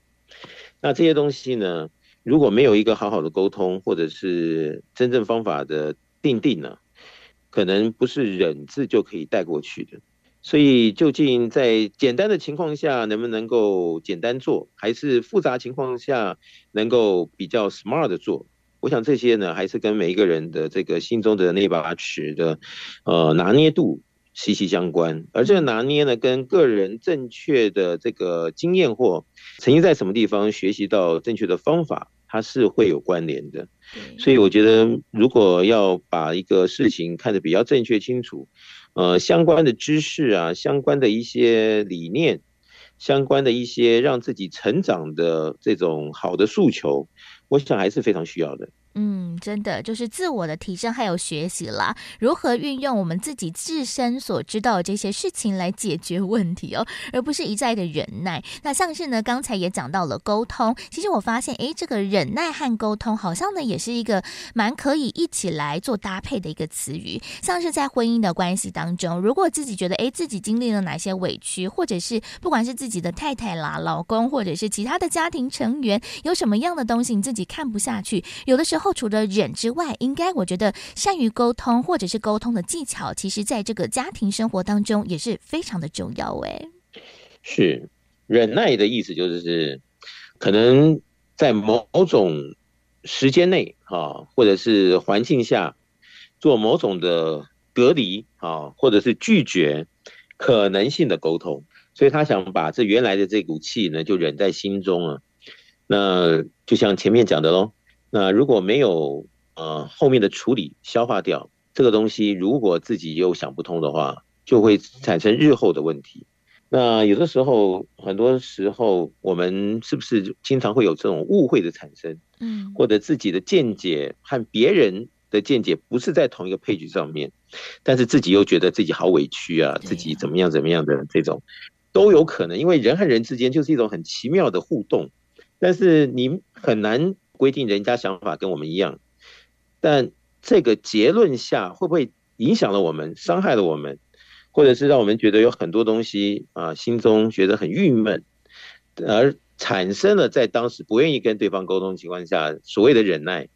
那这些东西呢，如果没有一个好好的沟通，或者是真正方法的定定呢，可能不是忍字就可以带过去的。所以，究竟在简单的情况下能不能够简单做，还是复杂情况下能够比较 smart 的做？我想这些呢，还是跟每一个人的这个心中的那把尺的，呃，拿捏度息息相关。而这个拿捏呢，跟个人正确的这个经验或曾经在什么地方学习到正确的方法，它是会有关联的。所以，我觉得如果要把一个事情看得比较正确清楚。呃，相关的知识啊，相关的一些理念，相关的一些让自己成长的这种好的诉求，我想还是非常需要的。嗯，真的就是自我的提升还有学习啦，如何运用我们自己自身所知道的这些事情来解决问题哦，而不是一再的忍耐。那像是呢，刚才也讲到了沟通，其实我发现，诶，这个忍耐和沟通好像呢也是一个蛮可以一起来做搭配的一个词语。像是在婚姻的关系当中，如果自己觉得，诶，自己经历了哪些委屈，或者是不管是自己的太太啦、老公，或者是其他的家庭成员，有什么样的东西你自己看不下去，有的时候。后除了忍之外，应该我觉得善于沟通或者是沟通的技巧，其实在这个家庭生活当中也是非常的重要。哎，是忍耐的意思，就是可能在某种时间内啊，或者是环境下做某种的隔离啊，或者是拒绝可能性的沟通，所以他想把这原来的这股气呢，就忍在心中啊。那就像前面讲的喽。那如果没有呃后面的处理消化掉这个东西，如果自己又想不通的话，就会产生日后的问题。那有的时候，很多时候我们是不是经常会有这种误会的产生？嗯，或者自己的见解和别人的见解不是在同一个 page 上面，但是自己又觉得自己好委屈啊，自己怎么样怎么样的这种都有可能，因为人和人之间就是一种很奇妙的互动，但是你很难。规定人家想法跟我们一样，但这个结论下会不会影响了我们，伤害了我们，或者是让我们觉得有很多东西啊，心中觉得很郁闷，而产生了在当时不愿意跟对方沟通情况下所谓的忍耐，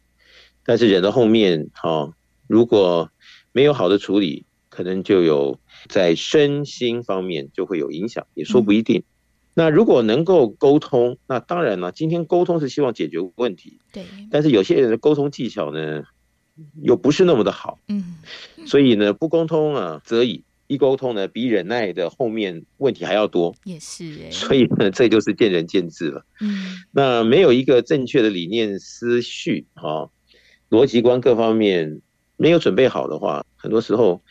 但是忍到后面，哈，如果没有好的处理，可能就有在身心方面就会有影响，也说不一定。那如果能够沟通，那当然了。今天沟通是希望解决问题，对。但是有些人的沟通技巧呢，又不是那么的好，嗯。所以呢，不沟通啊，则已；一沟通呢，比忍耐的后面问题还要多，也是。所以呢，这就是见仁见智了。嗯。那没有一个正确的理念、思绪啊，逻辑观各方面没有准备好的话，很多时候。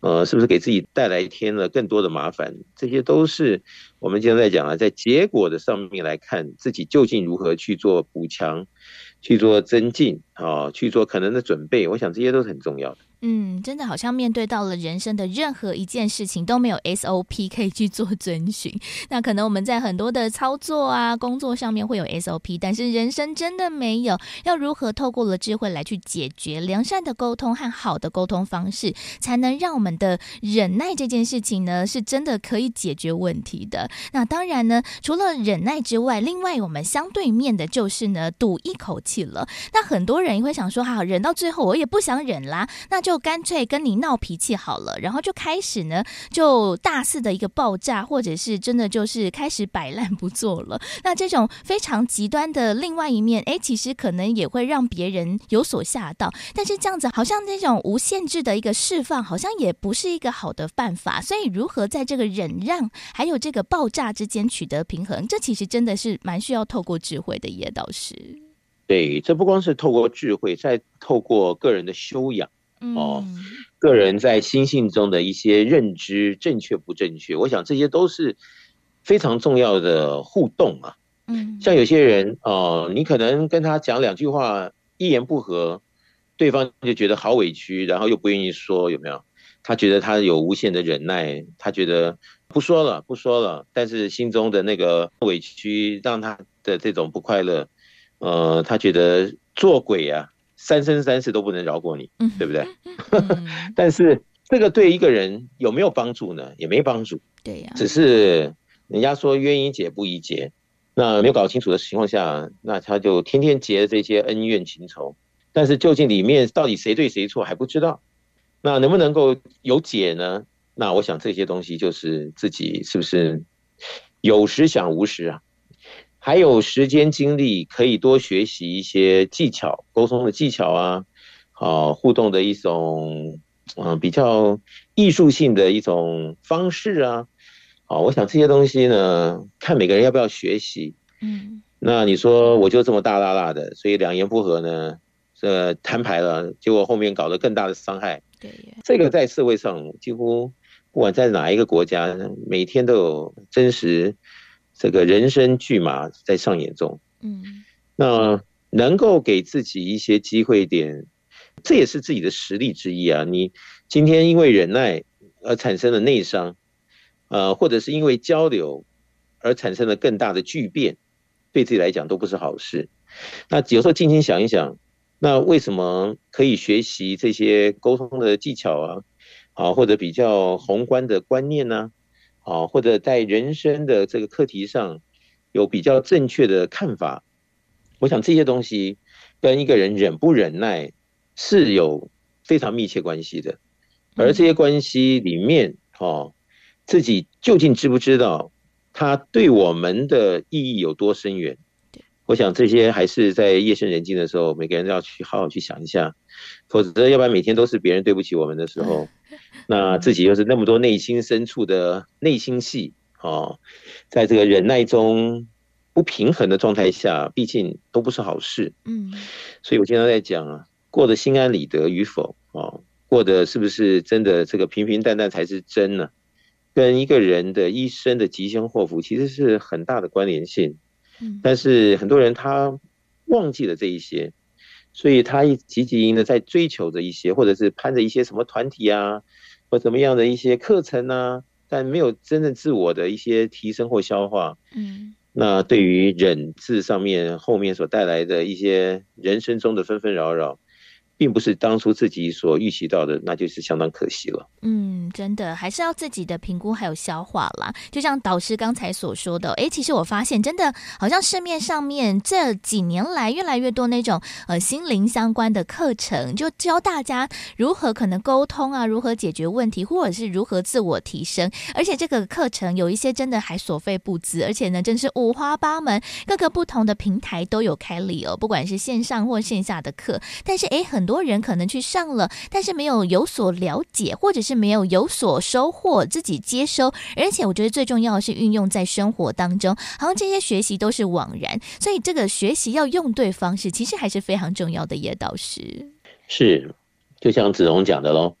呃，是不是给自己带来添了更多的麻烦？这些都是我们今天在讲了，在结果的上面来看，自己究竟如何去做补强、去做增进啊，去做可能的准备。我想这些都是很重要的。嗯，真的好像面对到了人生的任何一件事情都没有 SOP 可以去做遵循。那可能我们在很多的操作啊、工作上面会有 SOP，但是人生真的没有。要如何透过了智慧来去解决良善的沟通和好的沟通方式，才能让我们的忍耐这件事情呢，是真的可以解决问题的。那当然呢，除了忍耐之外，另外我们相对面的就是呢，赌一口气了。那很多人也会想说，哈，忍到最后我也不想忍啦，那。就干脆跟你闹脾气好了，然后就开始呢，就大肆的一个爆炸，或者是真的就是开始摆烂不做了。那这种非常极端的另外一面，哎，其实可能也会让别人有所吓到。但是这样子，好像这种无限制的一个释放，好像也不是一个好的办法。所以，如何在这个忍让还有这个爆炸之间取得平衡，这其实真的是蛮需要透过智慧的，叶导师。对，这不光是透过智慧，再透过个人的修养。哦，个人在心性中的一些认知正确不正确？我想这些都是非常重要的互动啊。嗯，像有些人哦，你可能跟他讲两句话，一言不合，对方就觉得好委屈，然后又不愿意说，有没有？他觉得他有无限的忍耐，他觉得不说了，不说了，但是心中的那个委屈让他的这种不快乐，呃，他觉得做鬼啊，三生三世都不能饶过你，对不对？但是这个对一个人有没有帮助呢？也没帮助，对呀，只是人家说冤宜解不宜结，那没有搞清楚的情况下，那他就天天结这些恩怨情仇，但是究竟里面到底谁对谁错还不知道。那能不能够有解呢？那我想这些东西就是自己是不是有时想无时啊？还有时间精力可以多学习一些技巧，沟通的技巧啊，啊，互动的一种嗯比较艺术性的一种方式啊，好，我想这些东西呢，看每个人要不要学习。嗯，那你说我就这么大大大的，所以两言不合呢，这摊牌了，结果后面搞得更大的伤害。对，这个在社会上几乎不管在哪一个国家，每天都有真实这个人生剧码在上演中。嗯，那能够给自己一些机会点，这也是自己的实力之一啊。你今天因为忍耐而产生了内伤，呃，或者是因为交流而产生了更大的巨变，对自己来讲都不是好事。那有时候静心想一想。那为什么可以学习这些沟通的技巧啊？啊，或者比较宏观的观念呢？啊，或者在人生的这个课题上有比较正确的看法？我想这些东西跟一个人忍不忍耐是有非常密切关系的。而这些关系里面，哦，自己究竟知不知道它对我们的意义有多深远？我想这些还是在夜深人静的时候，每个人都要去好好去想一下，否则要不然每天都是别人对不起我们的时候，那自己又是那么多内心深处的内心戏哦，在这个忍耐中不平衡的状态下，毕竟都不是好事。嗯，所以我经常在讲啊，过得心安理得与否哦，过得是不是真的这个平平淡淡才是真呢？跟一个人的一生的吉凶祸福其实是很大的关联性。但是很多人他忘记了这一些，所以他一汲汲营的在追求着一些，或者是攀着一些什么团体啊，或怎么样的一些课程啊，但没有真正自我的一些提升或消化。嗯，那对于忍字上面后面所带来的一些人生中的纷纷扰扰。并不是当初自己所预期到的，那就是相当可惜了。嗯，真的还是要自己的评估还有消化啦。就像导师刚才所说的，诶，其实我发现真的好像市面上面这几年来越来越多那种呃心灵相关的课程，就教大家如何可能沟通啊，如何解决问题，或者是如何自我提升。而且这个课程有一些真的还所费不貲，而且呢，真是五花八门，各个不同的平台都有开立哦，不管是线上或线下的课。但是诶，很很多人可能去上了，但是没有有所了解，或者是没有有所收获，自己接收。而且我觉得最重要的是运用在生活当中，好像这些学习都是枉然。所以这个学习要用对方式，其实还是非常重要的。叶导师是，就像子荣讲的喽，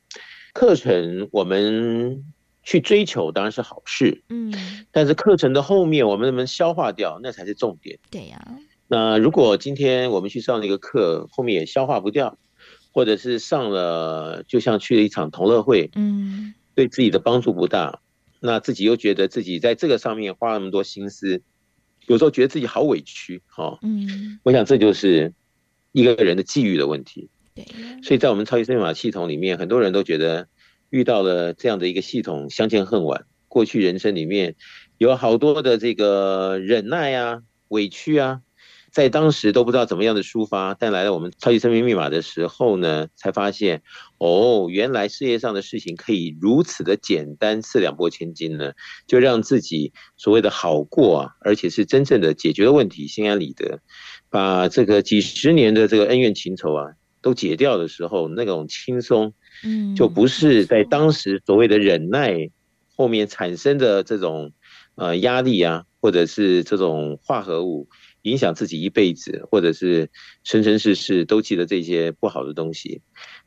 课程我们去追求当然是好事，嗯，但是课程的后面我们能不能消化掉，那才是重点。对呀、啊。那如果今天我们去上那个课，后面也消化不掉。或者是上了，就像去了一场同乐会，嗯，对自己的帮助不大，那自己又觉得自己在这个上面花那么多心思，有时候觉得自己好委屈，哈，嗯，我想这就是一个人的际遇的问题，对，所以在我们超级生命法系统里面，很多人都觉得遇到了这样的一个系统，相见恨晚，过去人生里面有好多的这个忍耐啊、委屈啊。在当时都不知道怎么样的抒发，但来到我们超级生命密码的时候呢，才发现哦，原来世界上的事情可以如此的简单，四两拨千斤呢，就让自己所谓的好过啊，而且是真正的解决了问题，心安理得，把这个几十年的这个恩怨情仇啊都解掉的时候，那种轻松，嗯，就不是在当时所谓的忍耐后面产生的这种呃压力啊，或者是这种化合物。影响自己一辈子，或者是生生世世都记得这些不好的东西，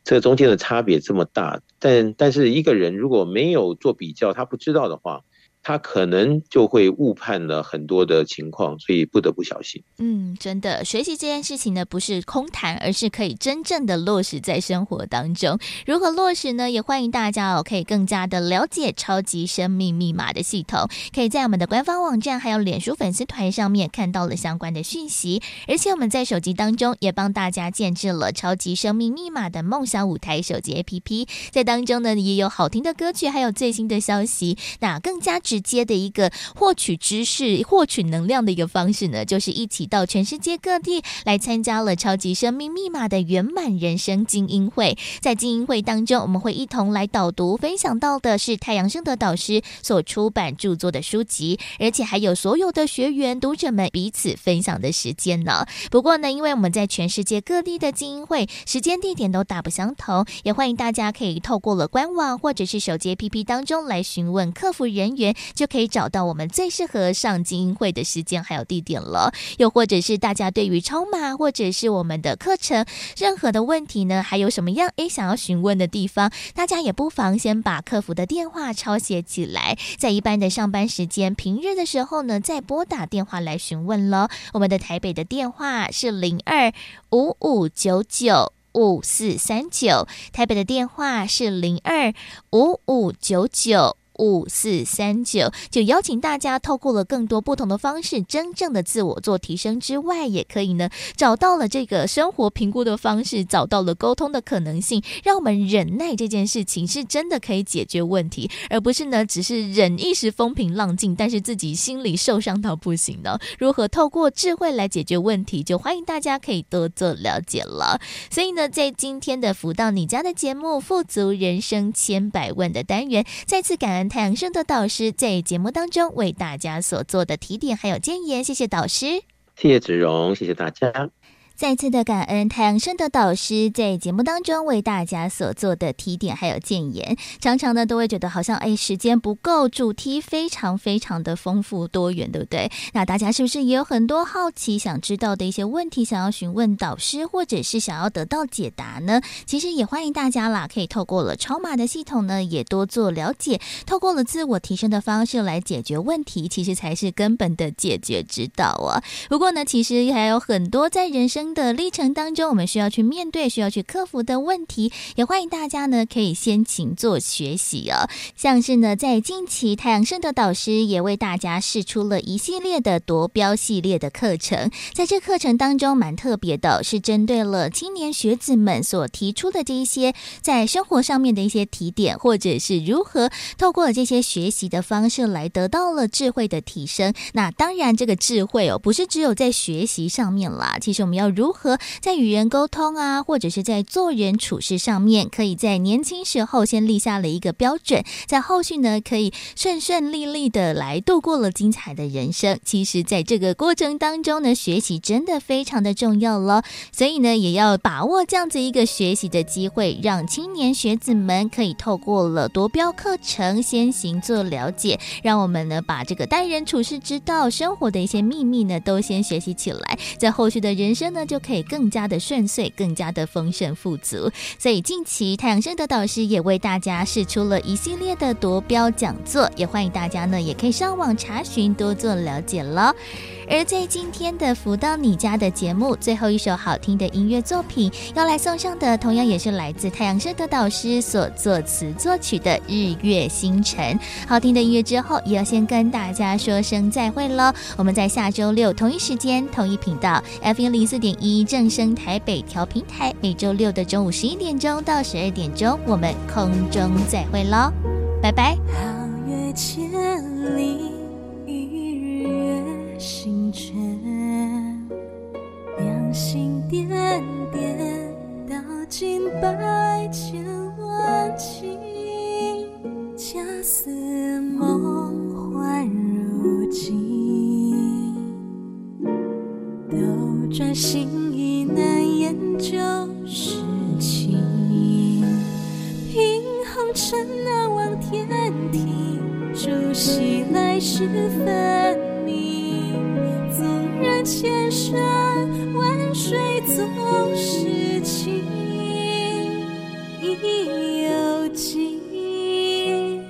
这中间的差别这么大。但但是一个人如果没有做比较，他不知道的话，他可能就会误判了很多的情况，所以不得不小心。嗯，真的，学习这件事情呢，不是空谈，而是可以真正的落实在生活当中。如何落实呢？也欢迎大家哦，可以更加的了解超级生命密码的系统，可以在我们的官方网站还有脸书粉丝团上面看到了相关的讯息。而且我们在手机当中也帮大家建置了超级生命密码的梦想舞台手机 APP，在当中呢也有好听的歌曲，还有最新的消息。那更加值接的一个获取知识、获取能量的一个方式呢，就是一起到全世界各地来参加了超级生命密码的圆满人生精英会。在精英会当中，我们会一同来导读分享到的是太阳圣德导师所出版著作的书籍，而且还有所有的学员读者们彼此分享的时间呢。不过呢，因为我们在全世界各地的精英会时间地点都大不相同，也欢迎大家可以透过了官网或者是手机 APP 当中来询问客服人员。就可以找到我们最适合上精英会的时间还有地点了。又或者是大家对于超码或者是我们的课程任何的问题呢，还有什么样诶想要询问的地方，大家也不妨先把客服的电话抄写起来，在一般的上班时间、平日的时候呢，再拨打电话来询问喽。我们的台北的电话是零二五五九九五四三九，台北的电话是零二五五九九。五四三九，就邀请大家透过了更多不同的方式，真正的自我做提升之外，也可以呢找到了这个生活评估的方式，找到了沟通的可能性，让我们忍耐这件事情是真的可以解决问题，而不是呢只是忍一时风平浪静，但是自己心里受伤到不行的。如何透过智慧来解决问题，就欢迎大家可以多做了解了。所以呢，在今天的福到你家的节目《富足人生千百万》的单元，再次感恩。太阳升的导师在节目当中为大家所做的提点还有建言，谢谢导师，谢谢子荣，谢谢大家。再次的感恩太阳升的导师在节目当中为大家所做的提点还有建言，常常呢都会觉得好像哎时间不够，主题非常非常的丰富多元，对不对？那大家是不是也有很多好奇想知道的一些问题想要询问导师，或者是想要得到解答呢？其实也欢迎大家啦，可以透过了超码的系统呢，也多做了解，透过了自我提升的方式来解决问题，其实才是根本的解决之道啊。不过呢，其实还有很多在人生的历程当中，我们需要去面对、需要去克服的问题，也欢迎大家呢可以先请做学习哦。像是呢，在近期太阳盛德导师也为大家试出了一系列的夺标系列的课程，在这课程当中蛮特别的，是针对了青年学子们所提出的这一些在生活上面的一些提点，或者是如何透过这些学习的方式来得到了智慧的提升。那当然，这个智慧哦，不是只有在学习上面啦，其实我们要。如何在与人沟通啊，或者是在做人处事上面，可以在年轻时候先立下了一个标准，在后续呢可以顺顺利利的来度过了精彩的人生。其实，在这个过程当中呢，学习真的非常的重要了。所以呢，也要把握这样子一个学习的机会，让青年学子们可以透过了夺标课程先行做了解，让我们呢把这个待人处事之道、生活的一些秘密呢都先学习起来，在后续的人生呢。就可以更加的顺遂，更加的丰盛富足。所以近期太阳升的导师也为大家试出了一系列的夺标讲座，也欢迎大家呢，也可以上网查询，多做了解了。而在今天的福到你家的节目，最后一首好听的音乐作品要来送上的，同样也是来自太阳社的导师所作词作曲的《日月星辰》。好听的音乐之后，也要先跟大家说声再会喽。我们在下周六同一时间、同一频道 FM 零四点一正声台北调频台，每周六的中午十一点钟到十二点钟，我们空中再会喽，拜拜。皓月千里，月星。良心点点，道尽百千万情。恰似梦幻如镜，斗转星移难言就是情。凭红尘难忘天庭，朝夕来时分。千山万水总是情，意有情，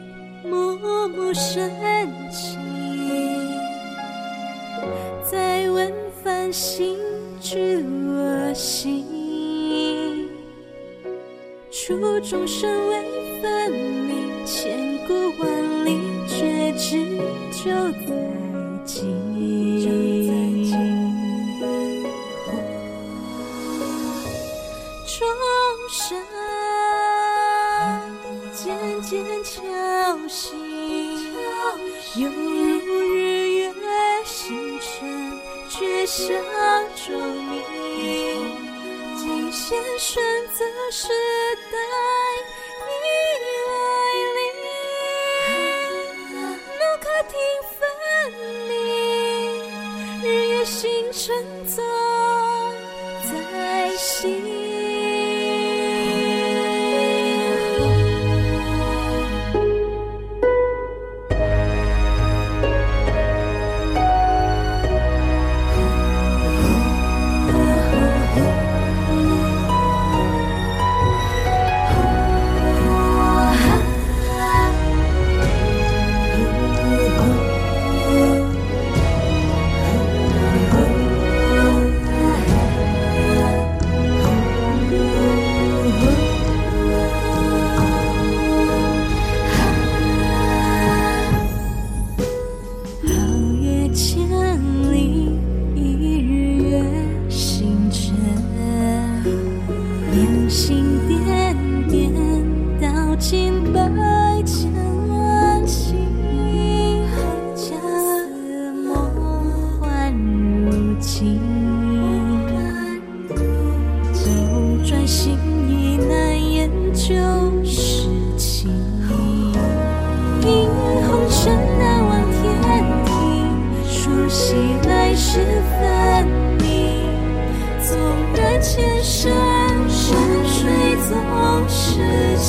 暮暮深情。再问繁星知我心，初众生未分明，千古万里却知就在今。钟声渐渐敲醒，犹如日月星辰，觉相照明。尽现选择时代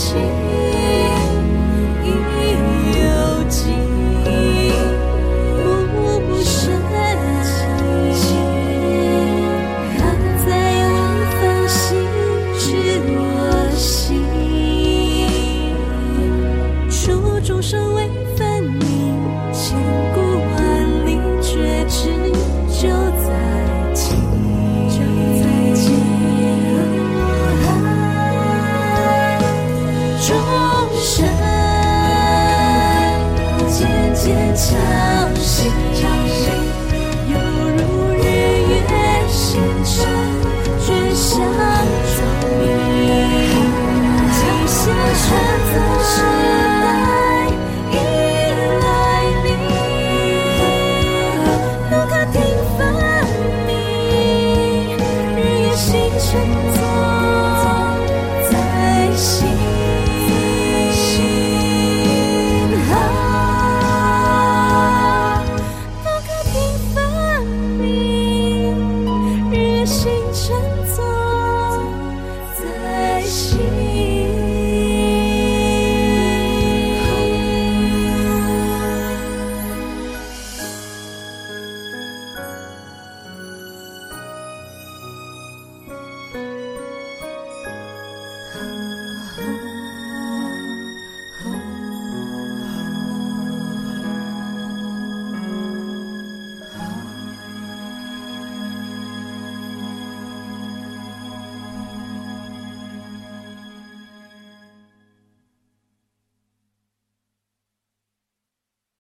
心。